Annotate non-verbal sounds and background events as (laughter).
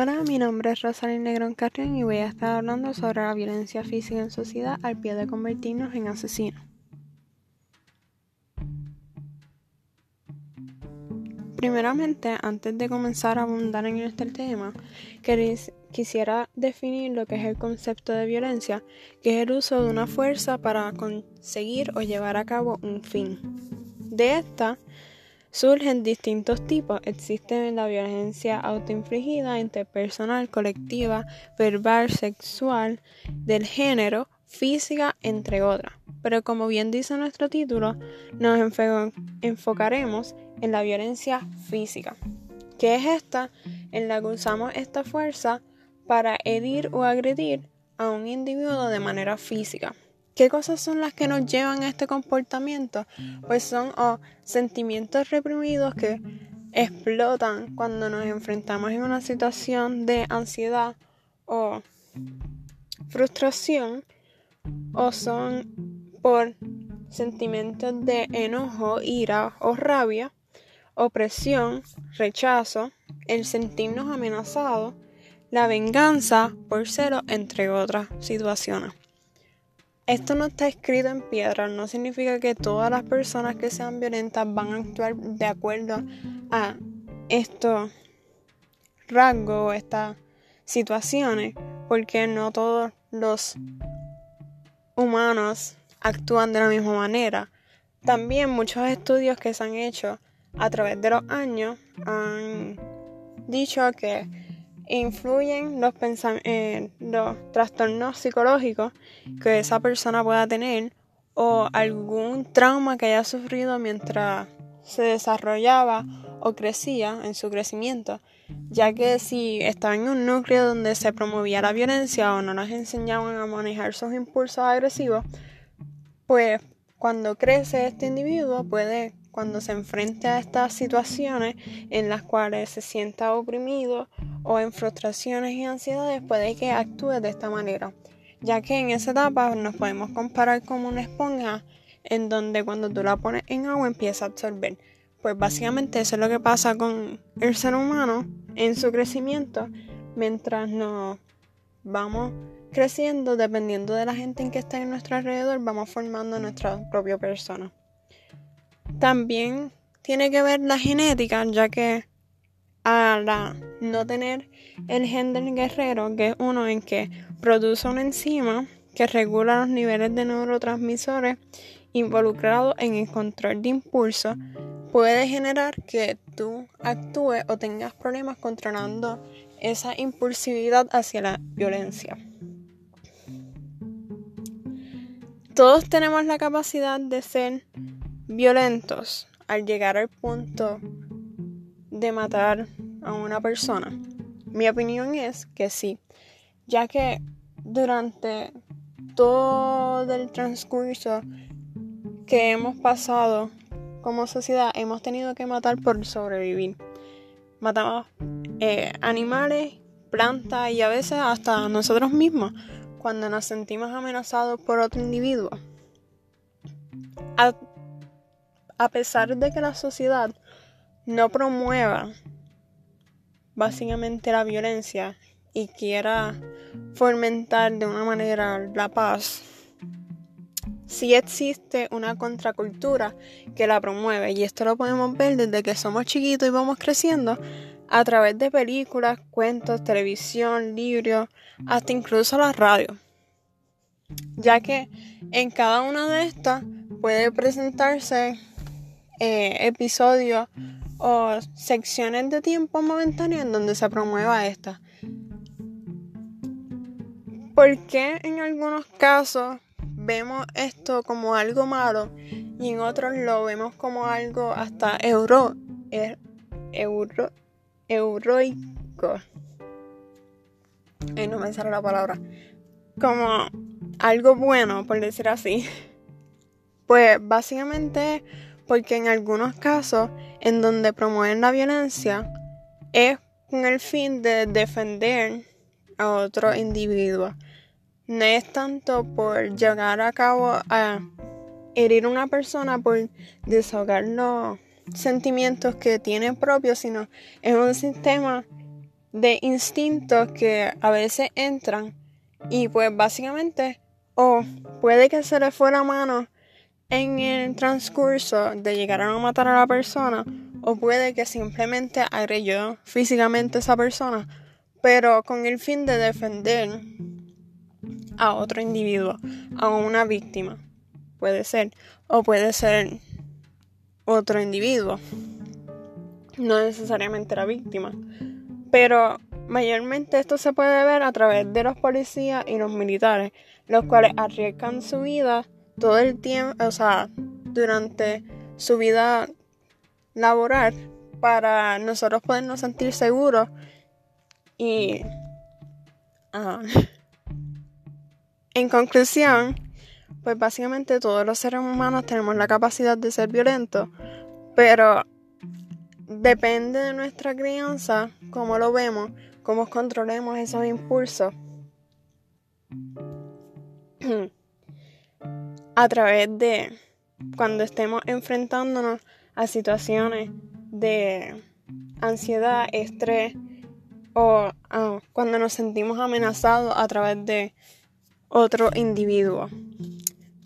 Hola, mi nombre es Rosalind Negrón Carrión y voy a estar hablando sobre la violencia física en sociedad al pie de convertirnos en asesinos. Primeramente, antes de comenzar a abundar en este tema, quisiera definir lo que es el concepto de violencia, que es el uso de una fuerza para conseguir o llevar a cabo un fin. De esta Surgen distintos tipos. Existe la violencia autoinfligida, interpersonal, colectiva, verbal, sexual, del género, física, entre otras. Pero como bien dice nuestro título, nos enfocaremos en la violencia física, que es esta en la que usamos esta fuerza para herir o agredir a un individuo de manera física. ¿Qué cosas son las que nos llevan a este comportamiento? Pues son oh, sentimientos reprimidos que explotan cuando nos enfrentamos en una situación de ansiedad o frustración o son por sentimientos de enojo, ira o rabia, opresión, rechazo, el sentirnos amenazados, la venganza por cero, entre otras situaciones. Esto no está escrito en piedra, no significa que todas las personas que sean violentas van a actuar de acuerdo a estos rasgos, estas situaciones, porque no todos los humanos actúan de la misma manera. También muchos estudios que se han hecho a través de los años han dicho que influyen los, eh, los trastornos psicológicos que esa persona pueda tener o algún trauma que haya sufrido mientras se desarrollaba o crecía en su crecimiento, ya que si estaba en un núcleo donde se promovía la violencia o no nos enseñaban a manejar sus impulsos agresivos, pues cuando crece este individuo puede cuando se enfrenta a estas situaciones en las cuales se sienta oprimido o en frustraciones y ansiedades, puede que actúe de esta manera, ya que en esa etapa nos podemos comparar como una esponja en donde cuando tú la pones en agua empieza a absorber. Pues básicamente eso es lo que pasa con el ser humano en su crecimiento mientras nos vamos creciendo, dependiendo de la gente en que está en nuestro alrededor, vamos formando nuestra propia persona. También tiene que ver la genética, ya que a no tener el gen del guerrero, que es uno en que produce una enzima que regula los niveles de neurotransmisores involucrados en el control de impulso, puede generar que tú actúes o tengas problemas controlando esa impulsividad hacia la violencia. Todos tenemos la capacidad de ser violentos al llegar al punto de matar a una persona? Mi opinión es que sí, ya que durante todo el transcurso que hemos pasado como sociedad hemos tenido que matar por sobrevivir. Matamos eh, animales, plantas y a veces hasta nosotros mismos cuando nos sentimos amenazados por otro individuo. A pesar de que la sociedad no promueva básicamente la violencia y quiera fomentar de una manera la paz, sí existe una contracultura que la promueve. Y esto lo podemos ver desde que somos chiquitos y vamos creciendo a través de películas, cuentos, televisión, libros, hasta incluso la radio. Ya que en cada una de estas puede presentarse eh, episodios o secciones de tiempo momentáneo en donde se promueva esta. ¿Por qué en algunos casos vemos esto como algo malo y en otros lo vemos como algo hasta euro, er, euro, euroico? no me sale la palabra. Como algo bueno, por decir así. Pues básicamente porque en algunos casos en donde promueven la violencia es con el fin de defender a otro individuo. No es tanto por llegar a cabo a herir a una persona por desahogar los sentimientos que tiene propios, sino es un sistema de instintos que a veces entran y pues básicamente o puede que se le fuera mano en el transcurso de llegar a matar a la persona o puede que simplemente agreyó físicamente a esa persona pero con el fin de defender a otro individuo, a una víctima. Puede ser. O puede ser otro individuo. No necesariamente la víctima. Pero mayormente esto se puede ver a través de los policías y los militares, los cuales arriesgan su vida todo el tiempo, o sea, durante su vida laboral para nosotros podernos sentir seguros y ah, (laughs) en conclusión, pues básicamente todos los seres humanos tenemos la capacidad de ser violentos, pero depende de nuestra crianza, cómo lo vemos, cómo controlemos esos impulsos. (clears throat) a través de cuando estemos enfrentándonos a situaciones de ansiedad, estrés, o ah, cuando nos sentimos amenazados a través de otro individuo.